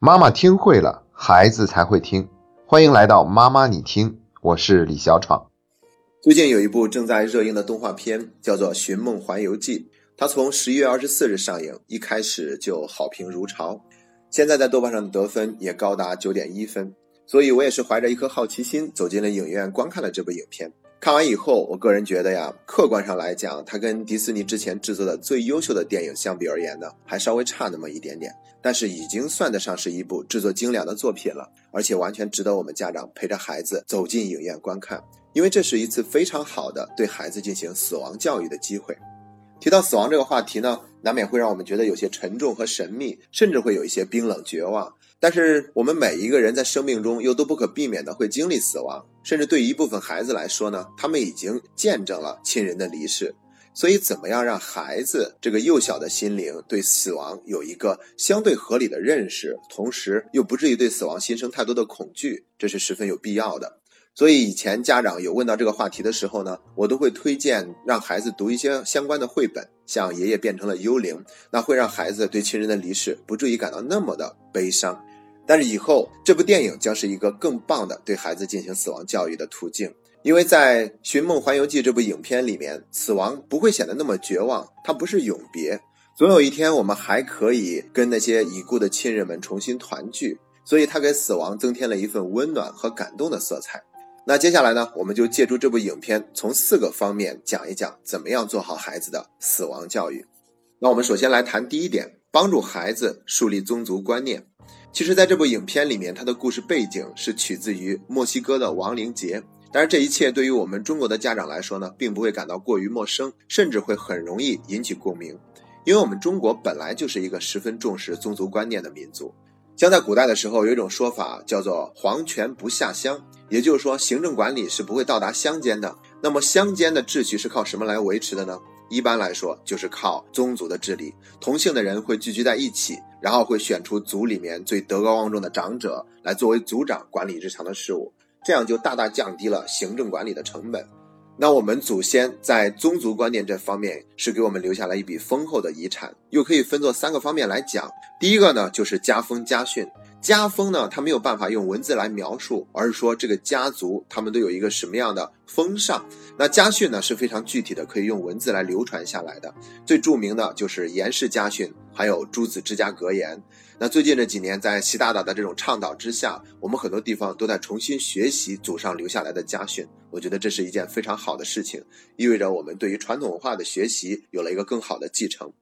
妈妈听会了，孩子才会听。欢迎来到妈妈你听，我是李小闯。最近有一部正在热映的动画片，叫做《寻梦环游记》，它从十一月二十四日上映，一开始就好评如潮，现在在豆瓣上的得分也高达九点一分。所以我也是怀着一颗好奇心走进了影院观看了这部影片。看完以后，我个人觉得呀，客观上来讲，它跟迪士尼之前制作的最优秀的电影相比而言呢，还稍微差那么一点点。但是已经算得上是一部制作精良的作品了，而且完全值得我们家长陪着孩子走进影院观看，因为这是一次非常好的对孩子进行死亡教育的机会。提到死亡这个话题呢，难免会让我们觉得有些沉重和神秘，甚至会有一些冰冷绝望。但是我们每一个人在生命中又都不可避免的会经历死亡，甚至对一部分孩子来说呢，他们已经见证了亲人的离世。所以，怎么样让孩子这个幼小的心灵对死亡有一个相对合理的认识，同时又不至于对死亡心生太多的恐惧，这是十分有必要的。所以，以前家长有问到这个话题的时候呢，我都会推荐让孩子读一些相关的绘本，像《爷爷变成了幽灵》，那会让孩子对亲人的离世不至于感到那么的悲伤。但是以后这部电影将是一个更棒的对孩子进行死亡教育的途径，因为在《寻梦环游记》这部影片里面，死亡不会显得那么绝望，它不是永别，总有一天我们还可以跟那些已故的亲人们重新团聚，所以它给死亡增添了一份温暖和感动的色彩。那接下来呢，我们就借助这部影片，从四个方面讲一讲怎么样做好孩子的死亡教育。那我们首先来谈第一点，帮助孩子树立宗族观念。其实，在这部影片里面，它的故事背景是取自于墨西哥的亡灵节。但是，这一切对于我们中国的家长来说呢，并不会感到过于陌生，甚至会很容易引起共鸣。因为我们中国本来就是一个十分重视宗族观念的民族。像在古代的时候，有一种说法叫做“皇权不下乡”，也就是说，行政管理是不会到达乡间的。那么，乡间的秩序是靠什么来维持的呢？一般来说，就是靠宗族的治理。同姓的人会聚居在一起，然后会选出族里面最德高望重的长者来作为族长管理日常的事务，这样就大大降低了行政管理的成本。那我们祖先在宗族观念这方面是给我们留下了一笔丰厚的遗产，又可以分作三个方面来讲。第一个呢，就是家风家训。家风呢，它没有办法用文字来描述，而是说这个家族他们都有一个什么样的风尚。那家训呢是非常具体的，可以用文字来流传下来的。最著名的就是严氏家训，还有诸子之家格言。那最近这几年，在习大大的这种倡导之下，我们很多地方都在重新学习祖上留下来的家训。我觉得这是一件非常好的事情，意味着我们对于传统文化的学习有了一个更好的继承。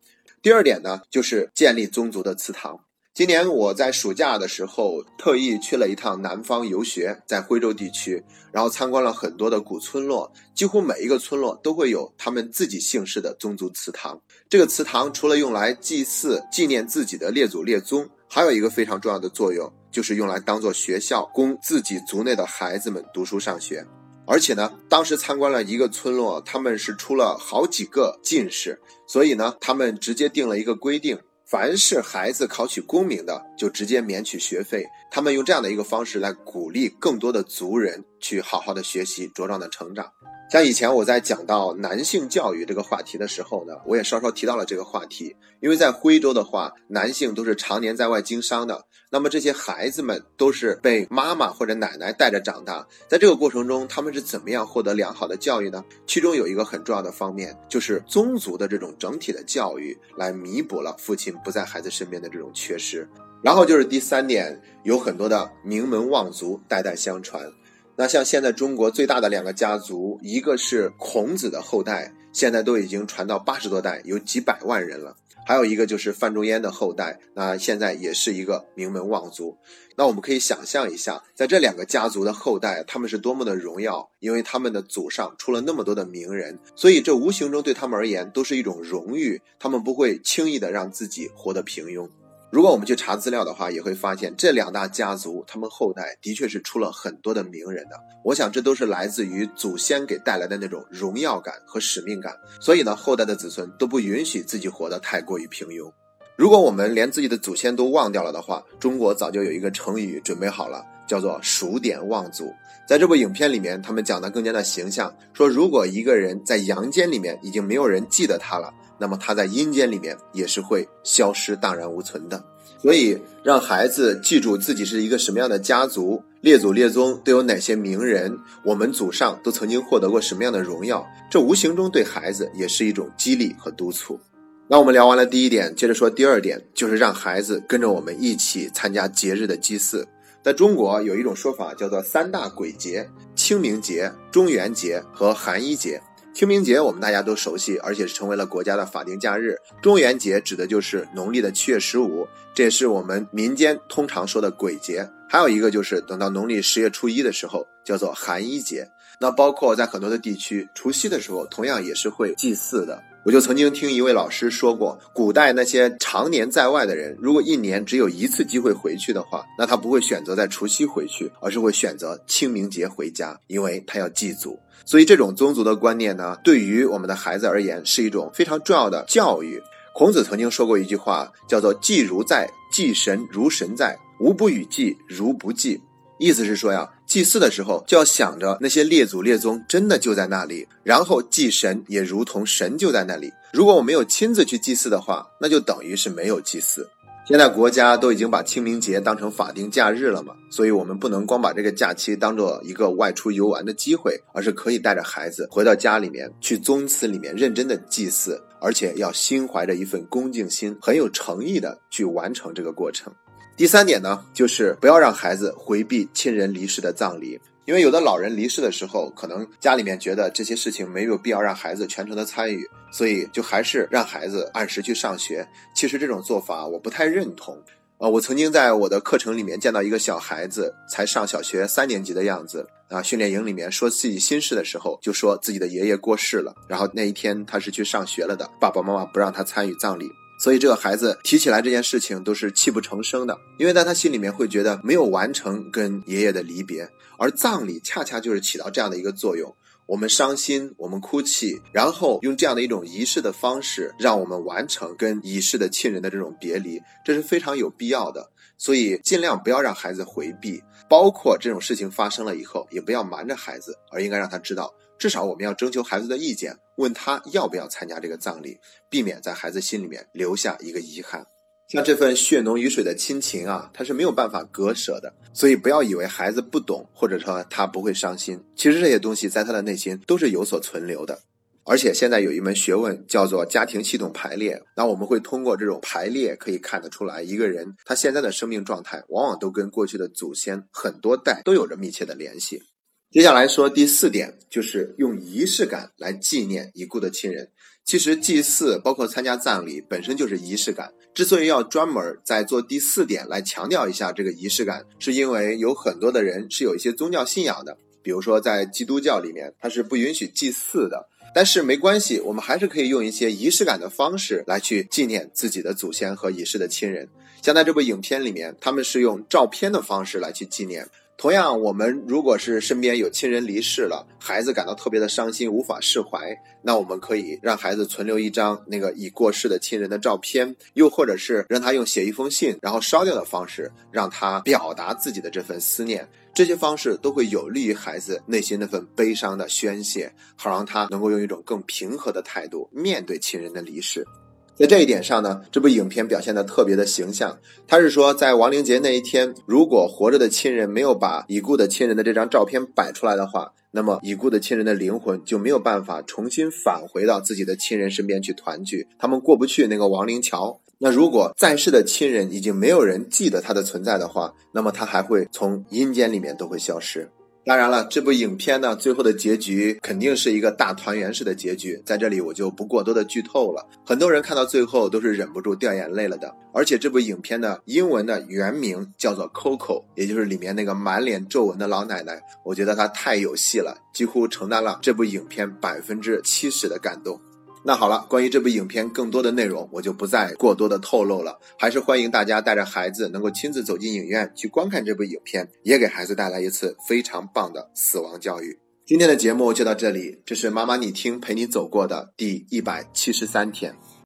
第二点呢，就是建立宗族的祠堂。今年我在暑假的时候特意去了一趟南方游学，在徽州地区，然后参观了很多的古村落，几乎每一个村落都会有他们自己姓氏的宗族祠堂。这个祠堂除了用来祭祀、纪念自己的列祖列宗，还有一个非常重要的作用，就是用来当做学校，供自己族内的孩子们读书上学。而且呢，当时参观了一个村落，他们是出了好几个进士，所以呢，他们直接定了一个规定。凡是孩子考取功名的，就直接免取学费。他们用这样的一个方式来鼓励更多的族人去好好的学习，茁壮的成长。像以前我在讲到男性教育这个话题的时候呢，我也稍稍提到了这个话题。因为在徽州的话，男性都是常年在外经商的，那么这些孩子们都是被妈妈或者奶奶带着长大，在这个过程中，他们是怎么样获得良好的教育呢？其中有一个很重要的方面，就是宗族的这种整体的教育，来弥补了父亲不在孩子身边的这种缺失。然后就是第三点，有很多的名门望族代代相传。那像现在中国最大的两个家族，一个是孔子的后代，现在都已经传到八十多代，有几百万人了；还有一个就是范仲淹的后代，那现在也是一个名门望族。那我们可以想象一下，在这两个家族的后代，他们是多么的荣耀，因为他们的祖上出了那么多的名人，所以这无形中对他们而言都是一种荣誉，他们不会轻易的让自己活得平庸。如果我们去查资料的话，也会发现这两大家族，他们后代的确是出了很多的名人的。我想，这都是来自于祖先给带来的那种荣耀感和使命感。所以呢，后代的子孙都不允许自己活得太过于平庸。如果我们连自己的祖先都忘掉了的话，中国早就有一个成语准备好了，叫做“数典忘祖”。在这部影片里面，他们讲的更加的形象，说如果一个人在阳间里面已经没有人记得他了。那么他在阴间里面也是会消失、荡然无存的。所以让孩子记住自己是一个什么样的家族，列祖列宗都有哪些名人，我们祖上都曾经获得过什么样的荣耀，这无形中对孩子也是一种激励和督促。那我们聊完了第一点，接着说第二点，就是让孩子跟着我们一起参加节日的祭祀。在中国有一种说法叫做三大鬼节：清明节、中元节和寒衣节。清明节我们大家都熟悉，而且是成为了国家的法定假日。中元节指的就是农历的七月十五，这也是我们民间通常说的鬼节。还有一个就是等到农历十月初一的时候，叫做寒衣节。那包括在很多的地区，除夕的时候同样也是会祭祀的。我就曾经听一位老师说过，古代那些常年在外的人，如果一年只有一次机会回去的话，那他不会选择在除夕回去，而是会选择清明节回家，因为他要祭祖。所以，这种宗族的观念呢，对于我们的孩子而言，是一种非常重要的教育。孔子曾经说过一句话，叫做“祭如在，祭神如神在，无不与祭，如不祭”。意思是说呀，祭祀的时候就要想着那些列祖列宗真的就在那里，然后祭神也如同神就在那里。如果我没有亲自去祭祀的话，那就等于是没有祭祀。现在国家都已经把清明节当成法定假日了嘛，所以我们不能光把这个假期当做一个外出游玩的机会，而是可以带着孩子回到家里面去宗祠里面认真的祭祀，而且要心怀着一份恭敬心，很有诚意的去完成这个过程。第三点呢，就是不要让孩子回避亲人离世的葬礼。因为有的老人离世的时候，可能家里面觉得这些事情没有必要让孩子全程的参与，所以就还是让孩子按时去上学。其实这种做法我不太认同。呃，我曾经在我的课程里面见到一个小孩子，才上小学三年级的样子啊，训练营里面说自己心事的时候，就说自己的爷爷过世了，然后那一天他是去上学了的，爸爸妈妈不让他参与葬礼。所以这个孩子提起来这件事情都是泣不成声的，因为在他心里面会觉得没有完成跟爷爷的离别，而葬礼恰恰就是起到这样的一个作用。我们伤心，我们哭泣，然后用这样的一种仪式的方式，让我们完成跟已逝的亲人的这种别离，这是非常有必要的。所以尽量不要让孩子回避，包括这种事情发生了以后，也不要瞒着孩子，而应该让他知道。至少我们要征求孩子的意见，问他要不要参加这个葬礼，避免在孩子心里面留下一个遗憾。像这份血浓于水的亲情啊，他是没有办法割舍的。所以不要以为孩子不懂，或者说他不会伤心，其实这些东西在他的内心都是有所存留的。而且现在有一门学问叫做家庭系统排列，那我们会通过这种排列可以看得出来，一个人他现在的生命状态，往往都跟过去的祖先很多代都有着密切的联系。接下来说第四点，就是用仪式感来纪念已故的亲人。其实祭祀包括参加葬礼本身就是仪式感。之所以要专门在做第四点来强调一下这个仪式感，是因为有很多的人是有一些宗教信仰的，比如说在基督教里面，它是不允许祭祀的。但是没关系，我们还是可以用一些仪式感的方式来去纪念自己的祖先和已逝的亲人。像在这部影片里面，他们是用照片的方式来去纪念。同样，我们如果是身边有亲人离世了，孩子感到特别的伤心，无法释怀，那我们可以让孩子存留一张那个已过世的亲人的照片，又或者是让他用写一封信，然后烧掉的方式，让他表达自己的这份思念。这些方式都会有利于孩子内心那份悲伤的宣泄，好让他能够用一种更平和的态度面对亲人的离世。在这一点上呢，这部影片表现的特别的形象。他是说，在亡灵节那一天，如果活着的亲人没有把已故的亲人的这张照片摆出来的话，那么已故的亲人的灵魂就没有办法重新返回到自己的亲人身边去团聚，他们过不去那个亡灵桥。那如果在世的亲人已经没有人记得他的存在的话，那么他还会从阴间里面都会消失。当然了，这部影片呢，最后的结局肯定是一个大团圆式的结局，在这里我就不过多的剧透了。很多人看到最后都是忍不住掉眼泪了的。而且这部影片的英文的原名叫做 Coco，也就是里面那个满脸皱纹的老奶奶。我觉得她太有戏了，几乎承担了这部影片百分之七十的感动。那好了，关于这部影片更多的内容，我就不再过多的透露了。还是欢迎大家带着孩子能够亲自走进影院去观看这部影片，也给孩子带来一次非常棒的死亡教育。今天的节目就到这里，这是妈妈你听陪你走过的第一百七十三天。